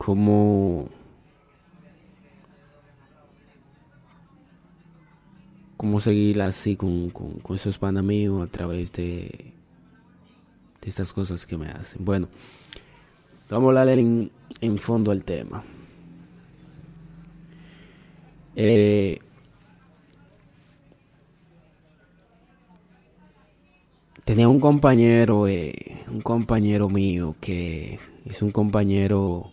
Cómo, cómo seguir así con, con, esos panas míos a través de, de estas cosas que me hacen. Bueno, vamos a hablar en, en fondo al tema. Eh, tenía un compañero, eh, un compañero mío que es un compañero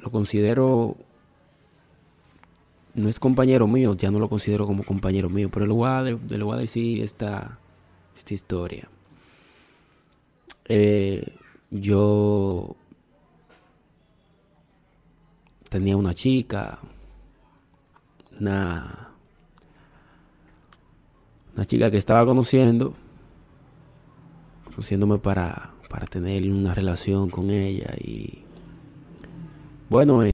Lo considero, no es compañero mío, ya no lo considero como compañero mío, pero le voy a, le voy a decir esta, esta historia. Eh, yo tenía una chica, una, una chica que estaba conociendo, conociéndome para, para tener una relación con ella y bueno, eh.